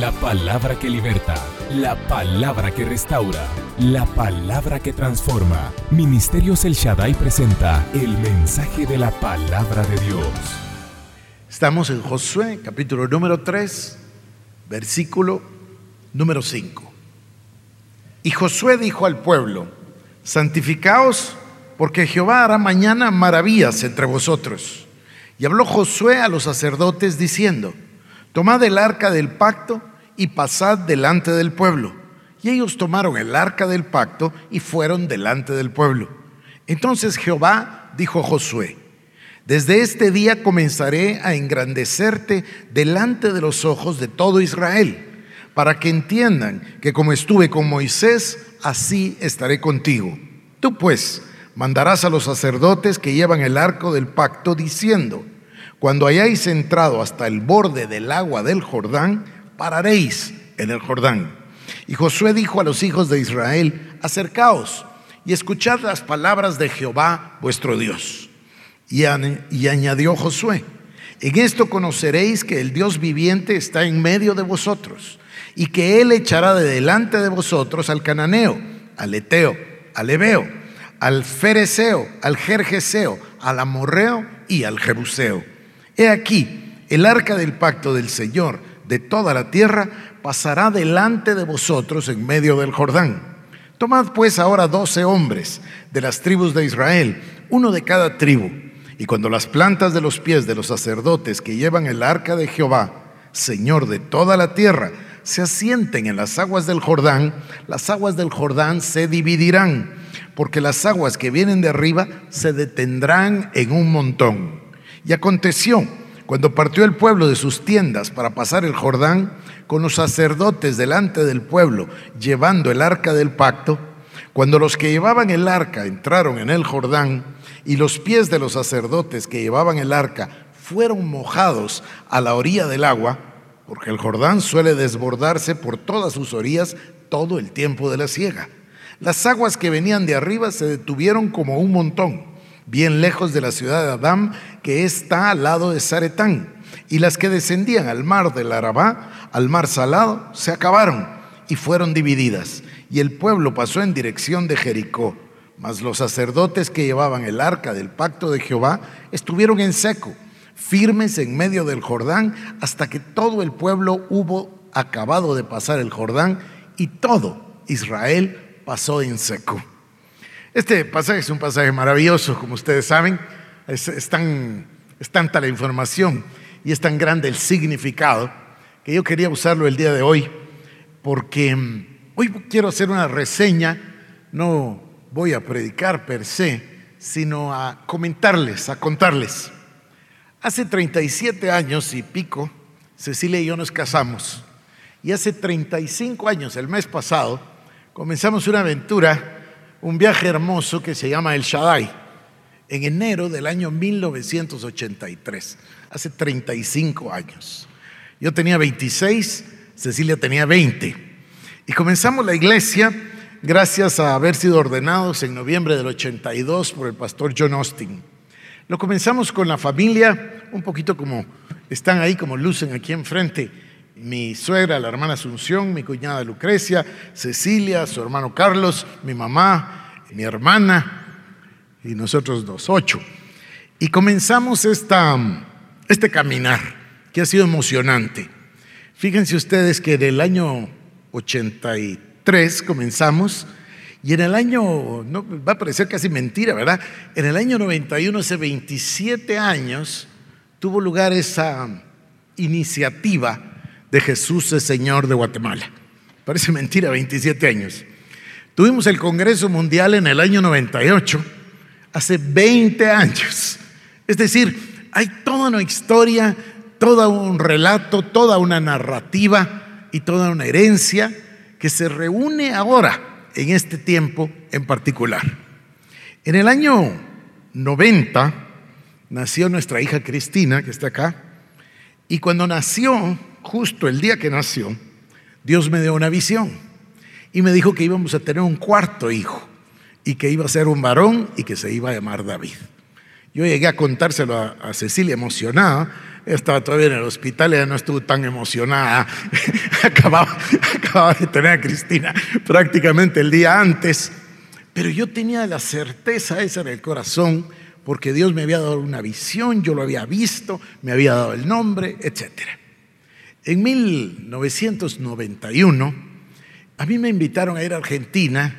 La palabra que liberta, la palabra que restaura, la palabra que transforma. Ministerios El Shaddai presenta el mensaje de la palabra de Dios. Estamos en Josué, capítulo número 3, versículo número 5. Y Josué dijo al pueblo, santificaos porque Jehová hará mañana maravillas entre vosotros. Y habló Josué a los sacerdotes diciendo, tomad el arca del pacto y pasad delante del pueblo. Y ellos tomaron el arca del pacto y fueron delante del pueblo. Entonces Jehová dijo a Josué, desde este día comenzaré a engrandecerte delante de los ojos de todo Israel, para que entiendan que como estuve con Moisés, así estaré contigo. Tú pues mandarás a los sacerdotes que llevan el arco del pacto diciendo, cuando hayáis entrado hasta el borde del agua del Jordán, pararéis en el Jordán. Y Josué dijo a los hijos de Israel, acercaos y escuchad las palabras de Jehová vuestro Dios. Y, añadió Josué, en esto conoceréis que el Dios viviente está en medio de vosotros y que Él echará de delante de vosotros al cananeo, al eteo, al ebeo, al fereceo, al jerjeseo, al amorreo y al jebuseo He aquí, el arca del pacto del Señor de toda la tierra pasará delante de vosotros en medio del Jordán. Tomad pues ahora doce hombres de las tribus de Israel, uno de cada tribu, y cuando las plantas de los pies de los sacerdotes que llevan el arca de Jehová, Señor de toda la tierra, se asienten en las aguas del Jordán, las aguas del Jordán se dividirán, porque las aguas que vienen de arriba se detendrán en un montón. Y aconteció, cuando partió el pueblo de sus tiendas para pasar el Jordán, con los sacerdotes delante del pueblo, llevando el arca del pacto, cuando los que llevaban el arca entraron en el Jordán, y los pies de los sacerdotes que llevaban el arca fueron mojados a la orilla del agua, porque el Jordán suele desbordarse por todas sus orillas todo el tiempo de la siega. Las aguas que venían de arriba se detuvieron como un montón bien lejos de la ciudad de Adán, que está al lado de Zaretán. Y las que descendían al mar del Arabá, al mar salado, se acabaron y fueron divididas. Y el pueblo pasó en dirección de Jericó. Mas los sacerdotes que llevaban el arca del pacto de Jehová estuvieron en seco, firmes en medio del Jordán, hasta que todo el pueblo hubo acabado de pasar el Jordán y todo Israel pasó en seco. Este pasaje es un pasaje maravilloso, como ustedes saben, es, tan, tanta la información y es tan grande el significado que yo quería usarlo el día de hoy porque mm, hoy quiero hacer una reseña, no voy a predicar per se, sino a comentarles, a contarles. Hace 37 años y pico, Cecilia y yo nos casamos. Y hace 35 años, el mes pasado, comenzamos una aventura un viaje hermoso que se llama El Shaddai, en enero del año 1983, hace 35 años. Yo tenía 26, Cecilia tenía 20. Y comenzamos la iglesia gracias a haber sido ordenados en noviembre del 82 por el pastor John Austin. Lo comenzamos con la familia, un poquito como están ahí, como lucen aquí enfrente mi suegra, la hermana Asunción, mi cuñada Lucrecia, Cecilia, su hermano Carlos, mi mamá, mi hermana y nosotros dos, ocho. Y comenzamos esta, este caminar que ha sido emocionante. Fíjense ustedes que en el año 83 comenzamos y en el año, no, va a parecer casi mentira, ¿verdad? En el año 91, hace 27 años, tuvo lugar esa iniciativa de Jesús es Señor de Guatemala. Parece mentira, 27 años. Tuvimos el Congreso Mundial en el año 98, hace 20 años. Es decir, hay toda una historia, todo un relato, toda una narrativa y toda una herencia que se reúne ahora, en este tiempo en particular. En el año 90 nació nuestra hija Cristina, que está acá, y cuando nació, justo el día que nació, Dios me dio una visión y me dijo que íbamos a tener un cuarto hijo y que iba a ser un varón y que se iba a llamar David. Yo llegué a contárselo a, Cecilia emocionada, estaba todavía en el hospital, ella no estuvo tan emocionada. acababa, acababa de tener a Cristina prácticamente el día antes. Pero yo tenía la certeza esa en el corazón, porque Dios me había dado una visión, yo lo había visto, me había dado el nombre, etc. En 1991, a mí me invitaron a ir a Argentina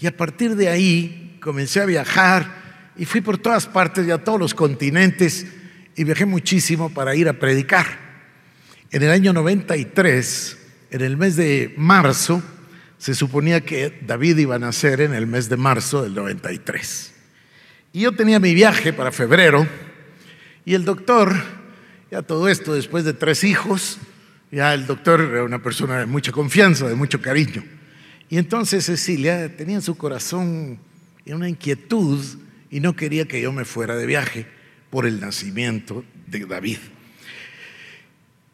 y a partir de ahí comencé a viajar y fui por todas partes y a todos los continentes y viajé muchísimo para ir a predicar. En el año 93, en el mes de marzo, se suponía que David iba a nacer en el mes de marzo del 93. Y yo tenía mi viaje para febrero y el doctor, ya todo esto después de tres hijos, ya el doctor era una persona de mucha confianza, de mucho cariño. Y entonces Cecilia tenía en su corazón una inquietud y no quería que yo me fuera de viaje por el nacimiento de David.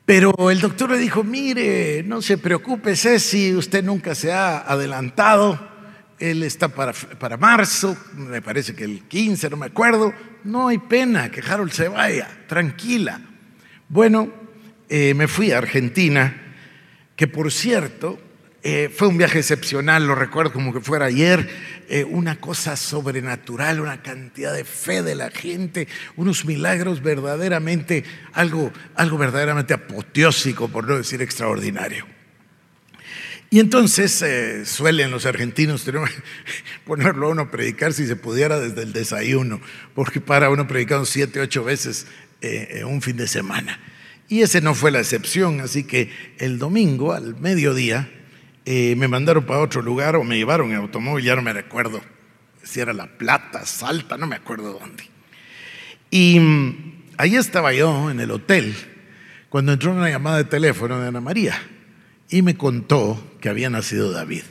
Pero el doctor le dijo, mire, no se preocupe, Ceci, usted nunca se ha adelantado, él está para, para marzo, me parece que el 15, no me acuerdo, no hay pena que Harold se vaya, tranquila. Bueno, eh, me fui a Argentina, que por cierto, eh, fue un viaje excepcional, lo recuerdo como que fuera ayer, eh, una cosa sobrenatural, una cantidad de fe de la gente, unos milagros verdaderamente, algo, algo verdaderamente apoteósico, por no decir extraordinario. Y entonces suelen los argentinos ponerlo a uno a predicar si se pudiera desde el desayuno, porque para uno predicando siete, ocho veces un fin de semana. Y ese no fue la excepción, así que el domingo al mediodía eh, me mandaron para otro lugar o me llevaron en automóvil, ya no me recuerdo si era La Plata, Salta, no me acuerdo dónde. Y mm, ahí estaba yo en el hotel cuando entró una llamada de teléfono de Ana María y me contó que había nacido David.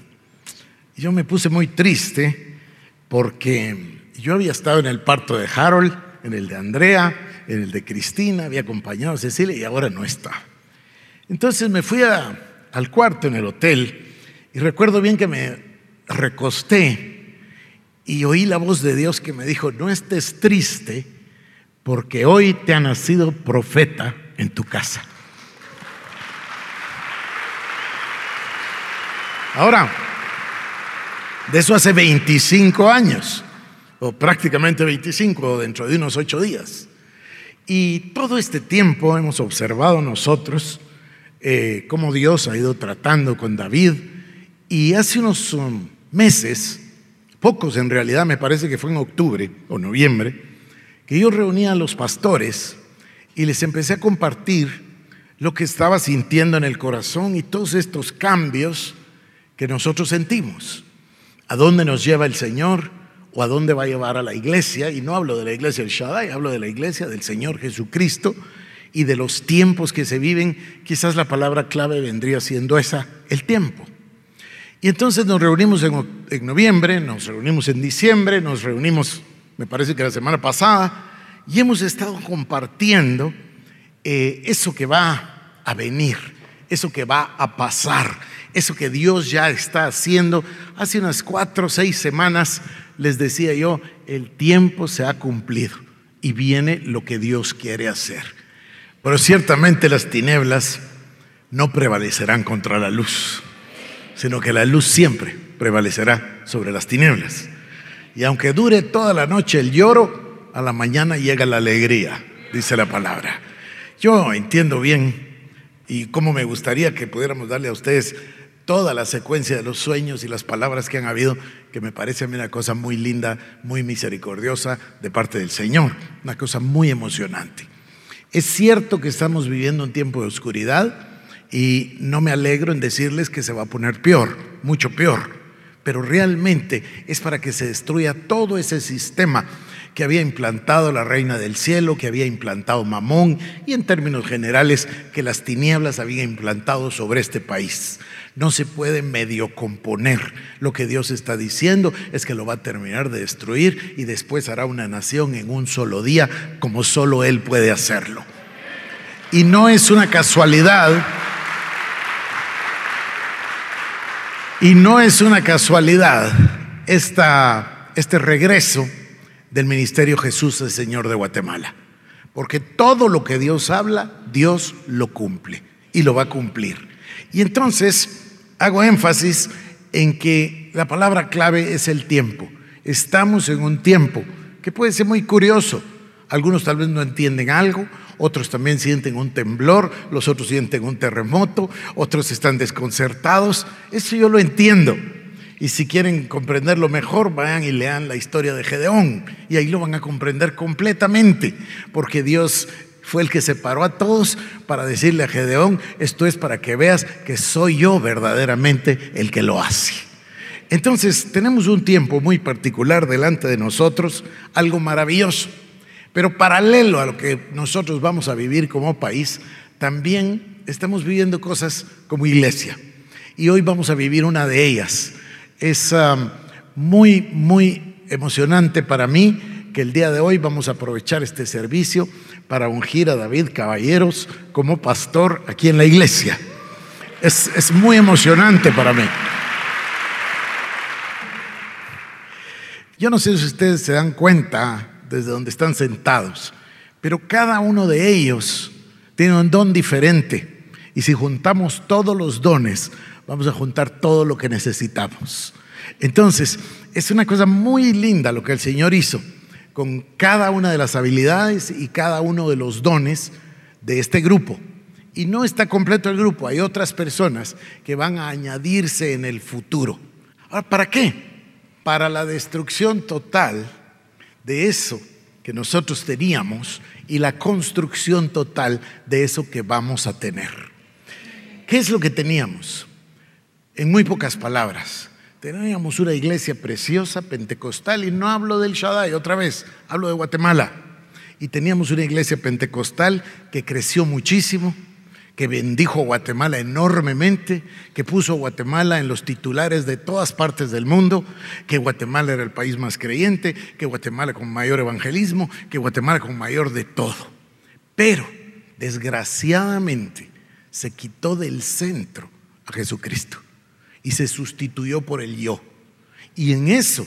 Yo me puse muy triste porque yo había estado en el parto de Harold, en el de Andrea, en el de Cristina, había acompañado a Cecilia y ahora no está. Entonces me fui al cuarto en el hotel y recuerdo bien que me recosté y oí la voz de Dios que me dijo, no estés triste porque hoy te ha nacido profeta en tu casa. Ahora, de eso hace 25 años, o prácticamente 25, dentro de unos ocho días. Y todo este tiempo hemos observado nosotros eh, cómo Dios ha ido tratando con David, y hace unos um, meses, pocos en realidad, me parece que fue en octubre o noviembre, que yo reunía a los pastores y les empecé a compartir lo que estaba sintiendo en el corazón y todos estos cambios que nosotros sentimos. ¿A dónde nos lleva el Señor? ¿O a dónde va a llevar a la iglesia? Y no hablo de la iglesia del Shaddai, hablo de la iglesia del Señor Jesucristo y de los tiempos que se viven. Quizás la palabra clave vendría siendo esa, el tiempo. Y entonces nos reunimos en, noviembre, nos reunimos en diciembre, nos reunimos, me parece que la semana pasada, y hemos estado compartiendo eh, eso que va a venir, eso que va a pasar, eso que Dios ya está haciendo. Hace unas cuatro o seis semanas les decía yo, el tiempo se ha cumplido y viene lo que Dios quiere hacer. Pero ciertamente las tinieblas no prevalecerán contra la luz sino que la luz siempre prevalecerá sobre las tinieblas. Y aunque dure toda la noche el lloro, a la mañana llega la alegría, dice la palabra. Yo entiendo bien y cómo me gustaría que pudiéramos darle a ustedes toda la secuencia de los sueños y las palabras que han habido, que me parece a mí una cosa muy linda, muy misericordiosa de parte del Señor, una cosa muy emocionante. Es cierto que estamos viviendo un tiempo de oscuridad, y no me alegro en decirles que se va a poner peor, mucho peor, pero realmente es para que se destruya todo ese sistema que había implantado la reina del cielo, que había implantado Mamón y en términos generales que las tinieblas habían implantado sobre este país. No se puede medio componer. Lo que Dios está diciendo es que lo va a terminar de destruir y después hará una nación en un solo día como solo Él puede hacerlo. Y no es una casualidad Y no es una casualidad esta, este regreso del Ministerio Jesús el Señor de Guatemala. porque todo lo que Dios habla, Dios lo cumple y lo va a cumplir. Y entonces hago énfasis en que la palabra clave es el tiempo. Estamos en un tiempo que puede ser muy curioso. Algunos tal vez no entienden algo, otros también sienten un temblor, los otros sienten un terremoto, otros están desconcertados. Eso yo lo entiendo. Y si quieren comprenderlo mejor, vayan y lean la historia de Gedeón. Y ahí lo van a comprender completamente, porque Dios fue el que separó a todos para decirle a Gedeón, esto es para que veas que soy yo verdaderamente el que lo hace. Entonces tenemos un tiempo muy particular delante de nosotros, algo maravilloso. Pero paralelo a lo que nosotros vamos a vivir como país, también estamos viviendo cosas como iglesia. Y hoy vamos a vivir una de ellas. Es muy, muy emocionante para mí que el día de hoy vamos a aprovechar este servicio para ungir a David Caballeros como pastor aquí en la iglesia. Es, es muy emocionante para mí. Yo no sé si ustedes se dan cuenta desde donde están sentados, pero cada uno de ellos tiene un don diferente. Y si juntamos todos los dones, vamos a juntar todo lo que necesitamos. Entonces, es una cosa muy linda lo que el Señor hizo con cada una de las habilidades y cada uno de los dones de este grupo. Y no está completo el grupo, hay otras personas que van a añadirse en el futuro. Ahora, ¿para qué? Para la destrucción total de eso que nosotros teníamos y la construcción total de eso que vamos a tener. ¿Qué es lo que teníamos? En muy pocas palabras, teníamos una iglesia preciosa, pentecostal, y no hablo del Shaddai otra vez, hablo de Guatemala. Y teníamos una iglesia pentecostal que creció muchísimo, que bendijo Guatemala enormemente, que puso Guatemala en los titulares de todas partes del mundo, que Guatemala era el país más creyente, que Guatemala con mayor evangelismo, que Guatemala con mayor de todo. Pero, desgraciadamente, se quitó del centro a Jesucristo y se sustituyó por el yo. Y en eso,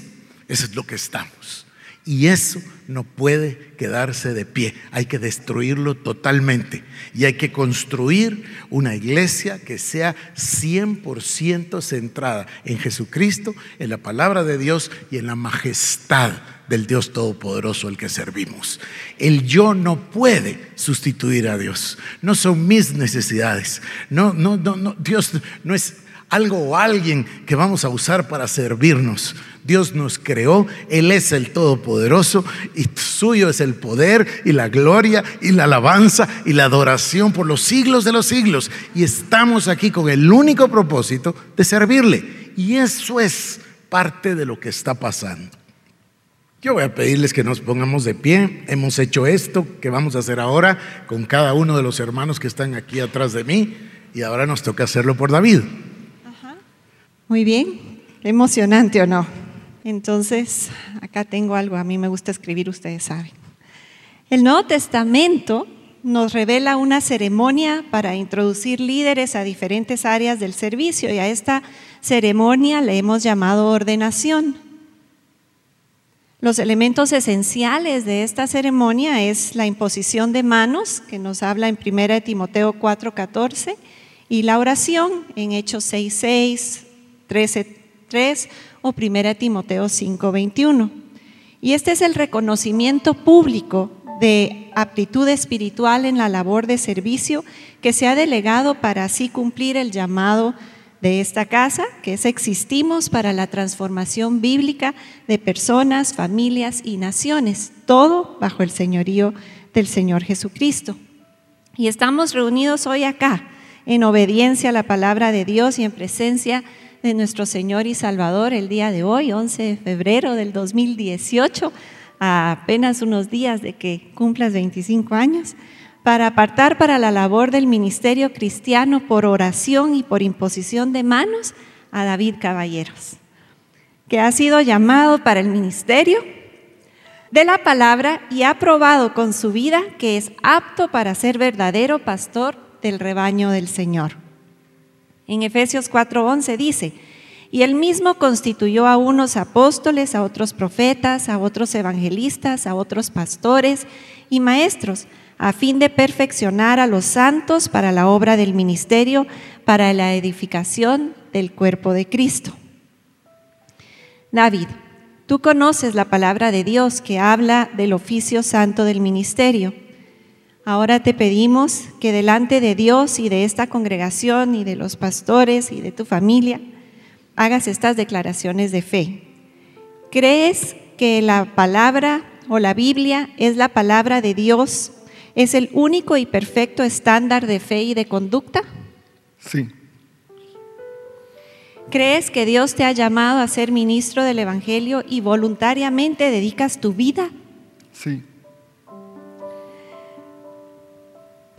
eso es lo que estamos. Y eso no puede quedarse de pie. Hay que destruirlo totalmente. Y hay que construir una iglesia que sea 100% centrada en Jesucristo, en la palabra de Dios y en la majestad del Dios Todopoderoso al que servimos. El yo no puede sustituir a Dios. No son mis necesidades. No, no, no, no. Dios no es algo o alguien que vamos a usar para servirnos. Dios nos creó, Él es el Todopoderoso y suyo es el poder y la gloria y la alabanza y la adoración por los siglos de los siglos. Y estamos aquí con el único propósito de servirle. Y eso es parte de lo que está pasando. Yo voy a pedirles que nos pongamos de pie. Hemos hecho esto que vamos a hacer ahora con cada uno de los hermanos que están aquí atrás de mí y ahora nos toca hacerlo por David. Muy bien, emocionante o no. Entonces, acá tengo algo, a mí me gusta escribir, ustedes saben. El Nuevo Testamento nos revela una ceremonia para introducir líderes a diferentes áreas del servicio y a esta ceremonia le hemos llamado ordenación. Los elementos esenciales de esta ceremonia es la imposición de manos, que nos habla en 1 Timoteo 4:14, y la oración en Hechos 6:6, 13.3 o 1 Timoteo 5.21. Y este es el reconocimiento público de aptitud espiritual en la labor de servicio que se ha delegado para así cumplir el llamado de esta casa, que es Existimos para la transformación bíblica de personas, familias y naciones, todo bajo el señorío del Señor Jesucristo. Y estamos reunidos hoy acá en obediencia a la palabra de Dios y en presencia de de nuestro Señor y Salvador el día de hoy, 11 de febrero del 2018, a apenas unos días de que cumplas 25 años, para apartar para la labor del ministerio cristiano por oración y por imposición de manos a David Caballeros, que ha sido llamado para el ministerio de la palabra y ha probado con su vida que es apto para ser verdadero pastor del rebaño del Señor. En Efesios 4:11 dice, y él mismo constituyó a unos apóstoles, a otros profetas, a otros evangelistas, a otros pastores y maestros, a fin de perfeccionar a los santos para la obra del ministerio, para la edificación del cuerpo de Cristo. David, tú conoces la palabra de Dios que habla del oficio santo del ministerio. Ahora te pedimos que delante de Dios y de esta congregación y de los pastores y de tu familia hagas estas declaraciones de fe. ¿Crees que la palabra o la Biblia es la palabra de Dios? ¿Es el único y perfecto estándar de fe y de conducta? Sí. ¿Crees que Dios te ha llamado a ser ministro del Evangelio y voluntariamente dedicas tu vida? Sí.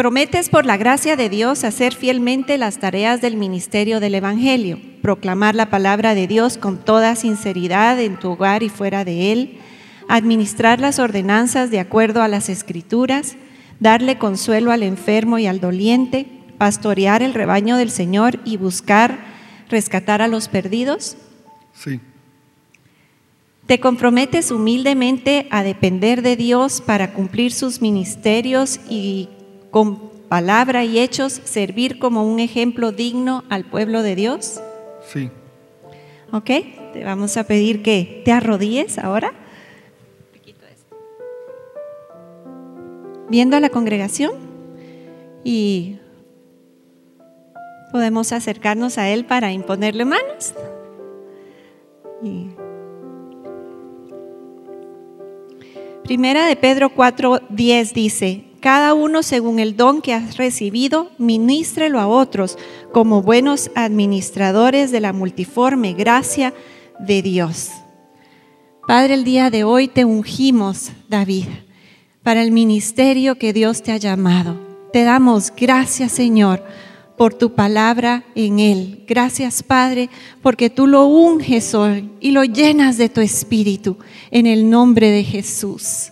Prometes por la gracia de Dios hacer fielmente las tareas del ministerio del Evangelio, proclamar la palabra de Dios con toda sinceridad en tu hogar y fuera de él, administrar las ordenanzas de acuerdo a las escrituras, darle consuelo al enfermo y al doliente, pastorear el rebaño del Señor y buscar rescatar a los perdidos? Sí. ¿Te comprometes humildemente a depender de Dios para cumplir sus ministerios y con palabra y hechos servir como un ejemplo digno al pueblo de Dios? Sí. ¿Ok? Te vamos a pedir que te arrodilles ahora. Viendo a la congregación y podemos acercarnos a Él para imponerle manos. Y Primera de Pedro 4:10 dice, cada uno según el don que has recibido, ministrelo a otros como buenos administradores de la multiforme gracia de Dios. Padre, el día de hoy te ungimos, David, para el ministerio que Dios te ha llamado. Te damos gracias, Señor, por tu palabra en él. Gracias, Padre, porque tú lo unges hoy y lo llenas de tu espíritu en el nombre de Jesús.